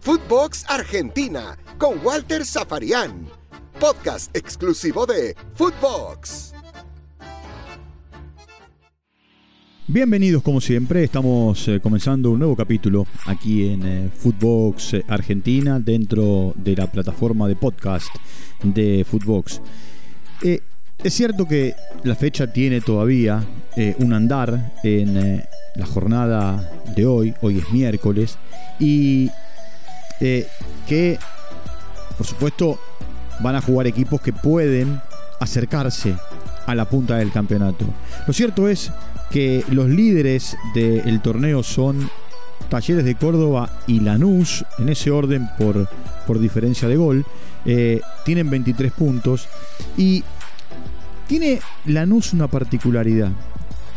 Footbox Argentina con Walter Zafarian. Podcast exclusivo de Footbox. Bienvenidos como siempre, estamos eh, comenzando un nuevo capítulo aquí en eh, Footbox Argentina dentro de la plataforma de podcast de Footbox. Eh, es cierto que la fecha tiene todavía un andar en la jornada de hoy, hoy es miércoles, y eh, que por supuesto van a jugar equipos que pueden acercarse a la punta del campeonato. Lo cierto es que los líderes del torneo son Talleres de Córdoba y Lanús, en ese orden por, por diferencia de gol, eh, tienen 23 puntos y tiene Lanús una particularidad,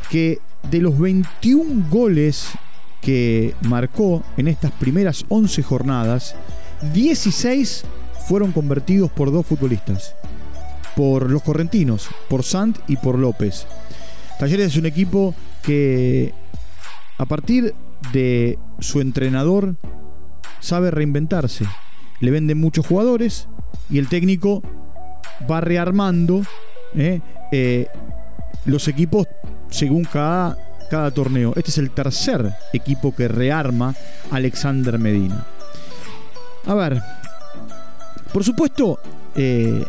que de los 21 goles que marcó en estas primeras 11 jornadas, 16 fueron convertidos por dos futbolistas, por los correntinos, por Sant y por López. Talleres es un equipo que a partir de su entrenador sabe reinventarse. Le venden muchos jugadores y el técnico va rearmando ¿eh? Eh, los equipos según cada cada torneo. Este es el tercer equipo que rearma Alexander Medina. A ver, por supuesto, eh,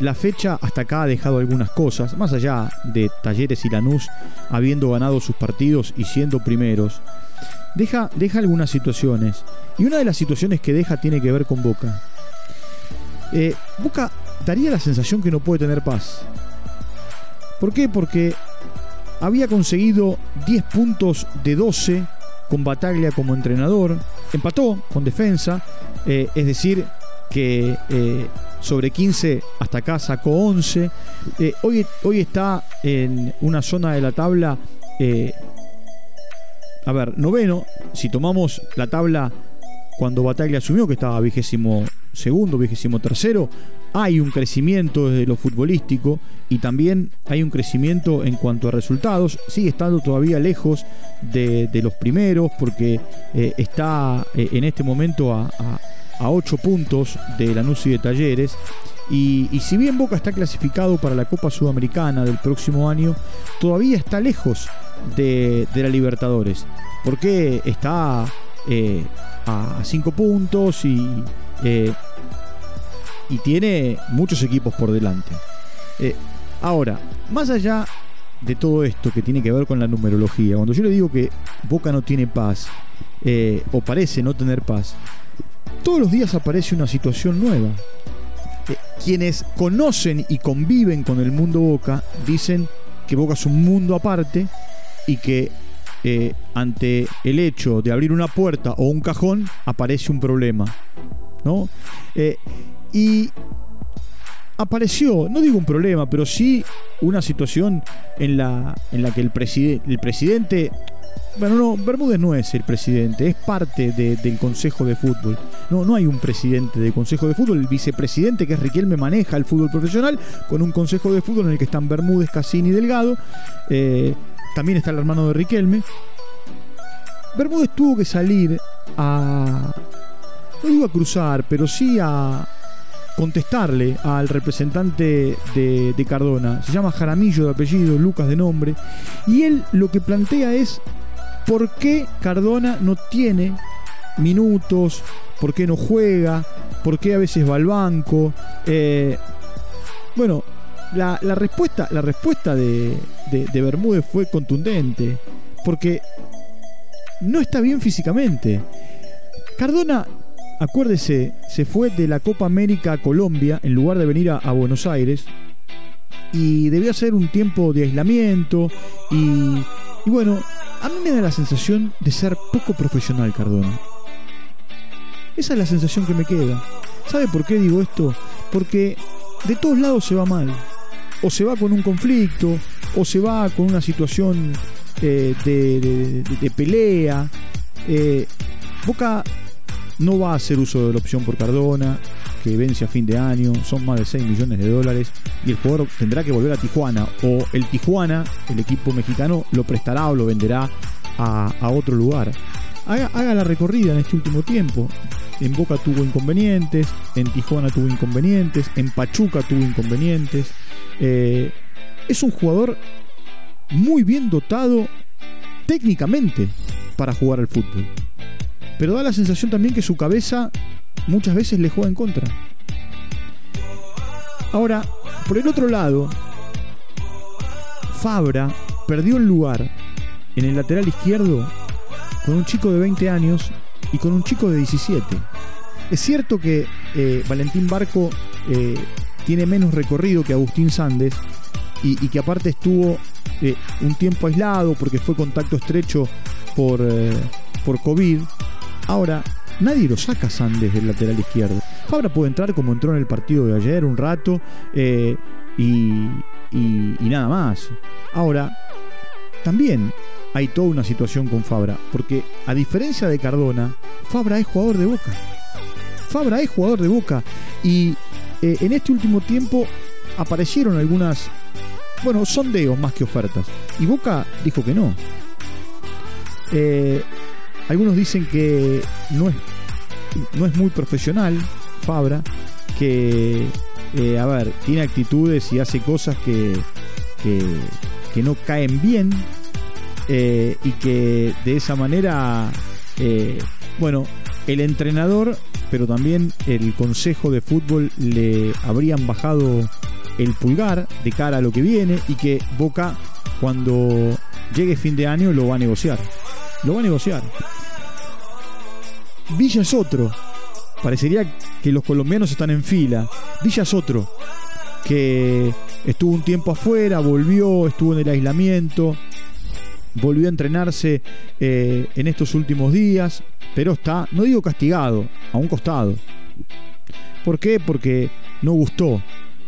la fecha hasta acá ha dejado algunas cosas, más allá de Talleres y Lanús habiendo ganado sus partidos y siendo primeros, deja, deja algunas situaciones. Y una de las situaciones que deja tiene que ver con Boca. Boca daría la sensación que no puede tener paz. ¿Por qué? Porque había conseguido 10 puntos de 12 con Bataglia como entrenador, empató con defensa, eh, es decir, que eh, sobre 15 hasta acá sacó 11. Eh, hoy, hoy está en una zona de la tabla, a ver, noveno, si tomamos la tabla cuando Bataglia asumió, que estaba vigésimo segundo, vigésimo tercero, hay un crecimiento desde lo futbolístico y también hay un crecimiento en cuanto a resultados. Sigue estando todavía lejos de, los primeros porque eh, está eh, en este momento a, a, 8 puntos de Lanús y de Talleres. Y, si bien Boca está clasificado para la Copa Sudamericana del próximo año, todavía está lejos de, la Libertadores. Porque está eh, a 5 puntos y y tiene muchos equipos por delante. Eh, ahora, más allá de todo esto que tiene que ver con la numerología, cuando yo le digo que Boca no tiene paz, eh, o parece no tener paz, todos los días aparece una situación nueva. Eh, quienes conocen y conviven con el mundo Boca dicen que Boca es un mundo aparte y que ante el hecho de abrir una puerta o un cajón aparece un problema. ¿no? Y apareció, no digo un problema, pero sí una situación en la, en la que el, el presidente bueno, no, Bermúdez no es el presidente, es parte del Consejo de Fútbol. No, no hay un presidente del Consejo de Fútbol, el vicepresidente que es Riquelme maneja el fútbol profesional con un Consejo de Fútbol en el que están Bermúdez, Cassini y Delgado. Eh, también está el hermano de Riquelme. Bermúdez tuvo que salir a... No digo a cruzar, pero sí a, contestarle al representante de, Cardona. Se llama Jaramillo de apellido, Lucas de nombre. Y él lo que plantea es por qué Cardona no tiene minutos, por qué no juega, por qué a veces va al banco. Eh, bueno, la, respuesta, la respuesta de, de Bermúdez fue contundente, porque no está bien físicamente. Cardona acuérdese, se fue de la Copa América a Colombia en lugar de venir a, Buenos Aires y debió hacer un tiempo de aislamiento y, y bueno, a mí me da la sensación de ser poco profesional Cardona. Esa es la sensación que me queda. ¿Sabe por qué digo esto? Porque de todos lados se va mal. O se va con un conflicto, o se va con una situación eh, de, pelea. Eh, Boca no va a hacer uso de la opción por Cardona, que vence a fin de año, son más de 6 millones de dólares, y el jugador tendrá que volver a Tijuana, o el Tijuana, el equipo mexicano, lo prestará o lo venderá a, otro lugar. haga, la recorrida en este último tiempo. En Boca tuvo inconvenientes, en Tijuana tuvo inconvenientes, en Pachuca tuvo inconvenientes. Eh, es un jugador muy bien dotado técnicamente para jugar al fútbol. Pero da la sensación también que su cabeza muchas veces le juega en contra. Ahora, por el otro lado, Fabra perdió el lugar en el lateral izquierdo con un chico de 20 años y con un chico de 17. Es cierto que eh, Valentín Barco eh, tiene menos recorrido que Agustín Sandes y, que aparte estuvo eh, un tiempo aislado porque fue contacto estrecho por, por COVID. Ahora, nadie lo saca Sandes del lateral izquierdo. Fabra puede entrar como entró en el partido de ayer un rato y, y, nada más. Ahora, también hay toda una situación con Fabra, porque a diferencia de Cardona, Fabra es jugador de Boca. Fabra es jugador de Boca y eh, en este último tiempo aparecieron algunas, bueno, sondeos más que ofertas. Y Boca dijo que no. Eh, algunos dicen que no es, no es muy profesional Fabra, que eh, a ver, tiene actitudes y hace cosas que, que, no caen bien eh, y que de esa manera, eh, bueno, el entrenador, pero también el consejo de fútbol le habrían bajado el pulgar de cara a lo que viene y que Boca cuando llegue fin de año lo va a negociar. Lo va a negociar. Villa es otro, Parecería que los colombianos están en fila. Villa es otro, que estuvo un tiempo afuera, volvió, estuvo en el aislamiento, volvió a entrenarse eh, en estos últimos días, pero está, no digo castigado, a un costado. ¿Por qué? Porque no gustó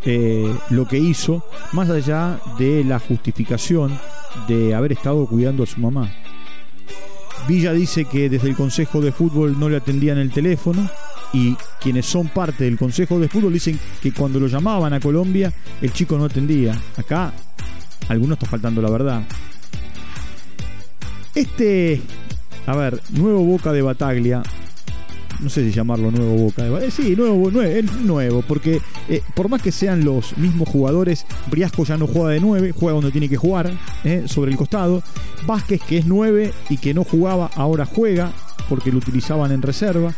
eh, lo que hizo, más allá de la justificación de haber estado cuidando a su mamá. Villa dice que desde el Consejo de Fútbol no le atendían el teléfono, y quienes son parte del Consejo de Fútbol dicen que cuando lo llamaban a Colombia el chico no atendía. Acá algunos está faltando la verdad. Este, a ver, nuevo Boca de Bataglia no sé si llamarlo nuevo Boca. Eh, sí, nuevo, nuevo, nuevo porque eh, por más que sean los mismos jugadores, Briasco ya no juega de 9, juega donde tiene que jugar, eh, sobre el costado. Vázquez, que es 9 y que no jugaba, ahora juega porque lo utilizaban en reserva.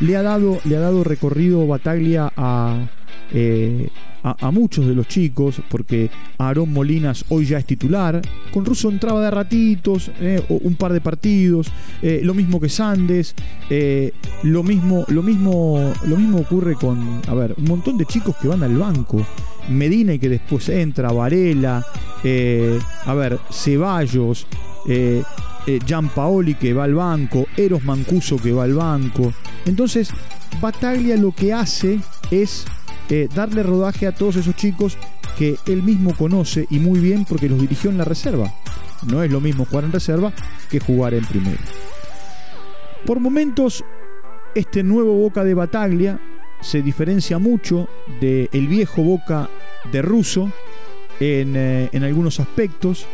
Le ha dado, le ha dado recorrido Bataglia a, a, muchos de los chicos, porque Aarón Molinas hoy ya es titular. Con Russo entraba de ratitos, eh, un par de partidos. Eh, lo mismo que Sandes. Eh, lo, mismo, lo, mismo, lo mismo ocurre con, a ver, un montón de chicos que van al banco. Medina y que después entra, Varela, a ver, Ceballos. Gian Paoli que va al banco, Eros Mancuso que va al banco. Entonces, Bataglia lo que hace es eh, darle rodaje a todos esos chicos que él mismo conoce y muy bien porque los dirigió en la reserva. No es lo mismo jugar en reserva que jugar en primera. Por momentos, este nuevo Boca de Bataglia se diferencia mucho del el viejo Boca de Russo en, eh, algunos aspectos.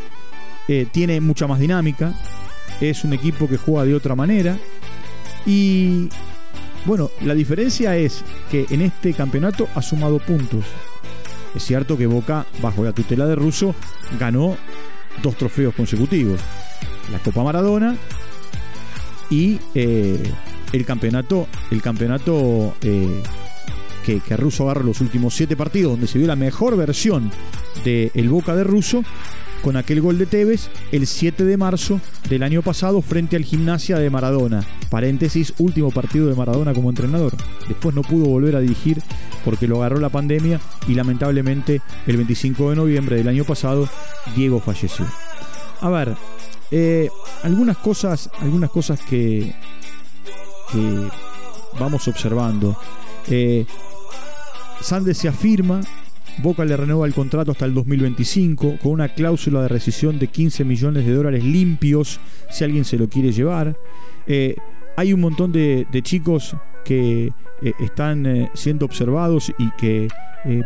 Eh, tiene mucha más dinámica. Es un equipo que juega de otra manera. Y bueno, la diferencia es que en este campeonato ha sumado puntos. Es cierto que Boca, bajo la tutela de Russo, ganó dos trofeos consecutivos. La Copa Maradona y eh, el campeonato, el campeonato eh, que, que, Russo agarró los últimos siete partidos, donde se vio la mejor versión del Boca de Russo con aquel gol de Tevez el 7 de marzo del año pasado frente al Gimnasia de Maradona. Paréntesis, último partido de Maradona como entrenador. Después no pudo volver a dirigir porque lo agarró la pandemia y lamentablemente el 25 de noviembre del año pasado Diego falleció. A ver, eh, algunas cosas, algunas cosas que, vamos observando. Eh, Sandes se afirma Boca le renueva el contrato hasta el 2025 con una cláusula de rescisión de 15 millones de dólares limpios si alguien se lo quiere llevar. Eh, hay un montón de, chicos que eh, están eh, siendo observados y que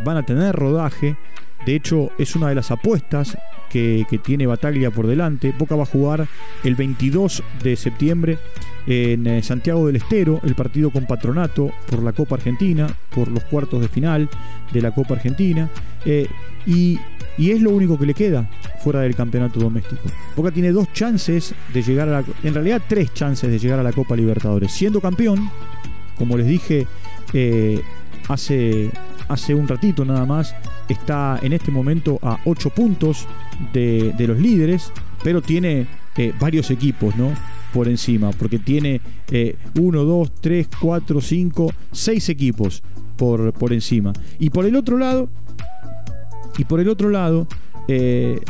van a tener rodaje. De hecho, es una de las apuestas que, tiene Bataglia por delante. Boca va a jugar el 22 de septiembre en eh, Santiago del Estero, el partido con Patronato por la Copa Argentina, por los cuartos de final de la Copa Argentina. Eh, y, es lo único que le queda fuera del campeonato doméstico. Boca tiene dos chances de llegar a la... En realidad tres chances de llegar a la Copa Libertadores. Siendo campeón, como les dije eh, hace, hace un ratito nada más, está en este momento a 8 puntos de, los líderes, pero tiene eh, varios equipos, ¿no? Por encima, porque tiene 1, 2, 3, 4, 5, 6 equipos por, por encima. Y por el otro lado, y por el otro lado, eh,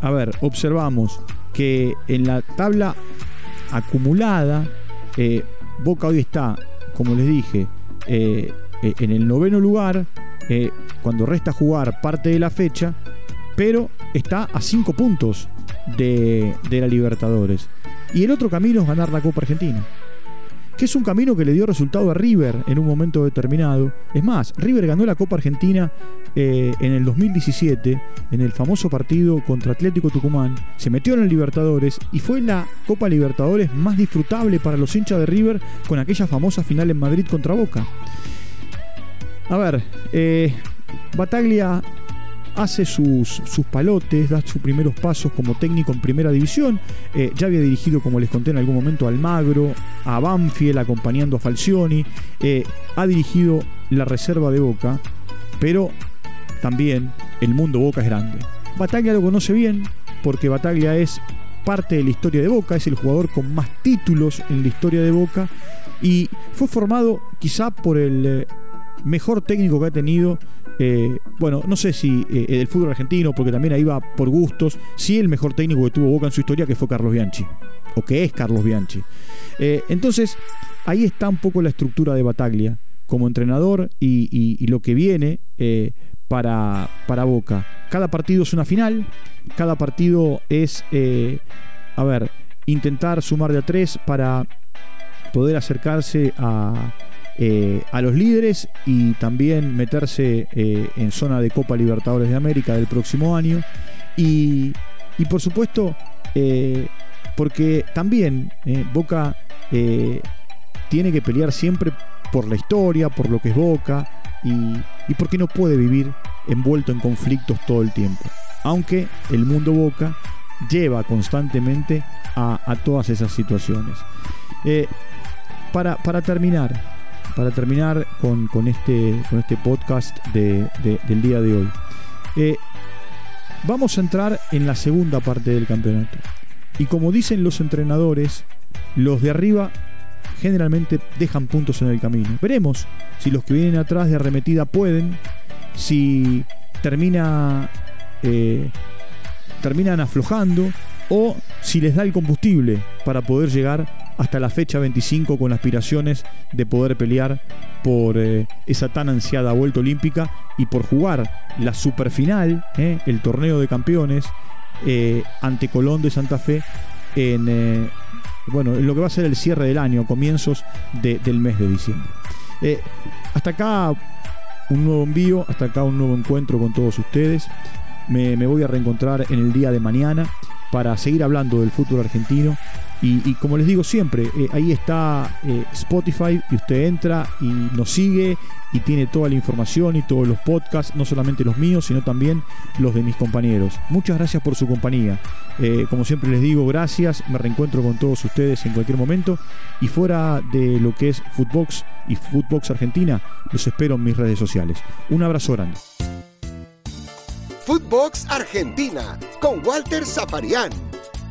a ver, observamos que en la tabla acumulada, eh, Boca hoy está, como les dije, en el noveno lugar, cuando resta jugar parte de la fecha, pero está a 5 puntos de, la Libertadores. Y el otro camino es ganar la Copa Argentina. Que es un camino que le dio resultado a River en un momento determinado. Es más, River ganó la Copa Argentina eh, en el 2017, en el famoso partido contra Atlético Tucumán. Se metió en el Libertadores y fue la Copa Libertadores más disfrutable para los hinchas de River con aquella famosa final en Madrid contra Boca. A ver, eh, Bataglia hace sus, sus, palotes, da sus primeros pasos como técnico en primera división. Eh, ya había dirigido, como les conté en algún momento, al Magro, a Banfield acompañando a Falcioni. Eh, ha dirigido la reserva de Boca, pero también el mundo Boca es grande. Bataglia lo conoce bien porque Bataglia es parte de la historia de Boca, es el jugador con más títulos en la historia de Boca y fue formado quizá por el mejor técnico que ha tenido eh, bueno, no sé si eh, el fútbol argentino, porque también ahí va por gustos, sí el mejor técnico que tuvo Boca en su historia, que fue Carlos Bianchi, o que es Carlos Bianchi. Eh, entonces, ahí está un poco la estructura de Bataglia como entrenador y, lo que viene para, para Boca. Cada partido es una final, cada partido es, a ver, intentar sumar de a tres para poder acercarse a eh, a los líderes y también meterse eh, en zona de Copa Libertadores de América del próximo año. Y, por supuesto, eh, porque también Boca tiene que pelear siempre por la historia, por lo que es Boca y, porque no puede vivir envuelto en conflictos todo el tiempo. Aunque el mundo Boca lleva constantemente a, todas esas situaciones. para, para terminar, para terminar con, este, con este podcast del día de hoy. Eh, vamos a entrar en la segunda parte del campeonato. Y como dicen los entrenadores, los de arriba generalmente dejan puntos en el camino. Veremos si los que vienen atrás de arremetida pueden, si termina, eh, terminan aflojando o si les da el combustible para poder llegar hasta la fecha 25 con aspiraciones de poder pelear por eh, esa tan ansiada vuelta olímpica y por jugar la superfinal, eh, el torneo de campeones, eh, ante Colón de Santa Fe en, bueno, lo que va a ser el cierre del año, comienzos del mes de diciembre. hasta acá un nuevo envío, hasta acá un nuevo encuentro con todos ustedes. Me, me voy a reencontrar en el día de mañana para seguir hablando del fútbol argentino y, como les digo siempre, eh, ahí está eh, Spotify y usted entra y nos sigue y tiene toda la información y todos los podcasts, no solamente los míos, sino también los de mis compañeros. Muchas gracias por su compañía. Eh, como siempre les digo, gracias. Me reencuentro con todos ustedes en cualquier momento. Y fuera de lo que es Footbox y Footbox Argentina, los espero en mis redes sociales. Un abrazo grande. Footbox Argentina con Walter Zaparián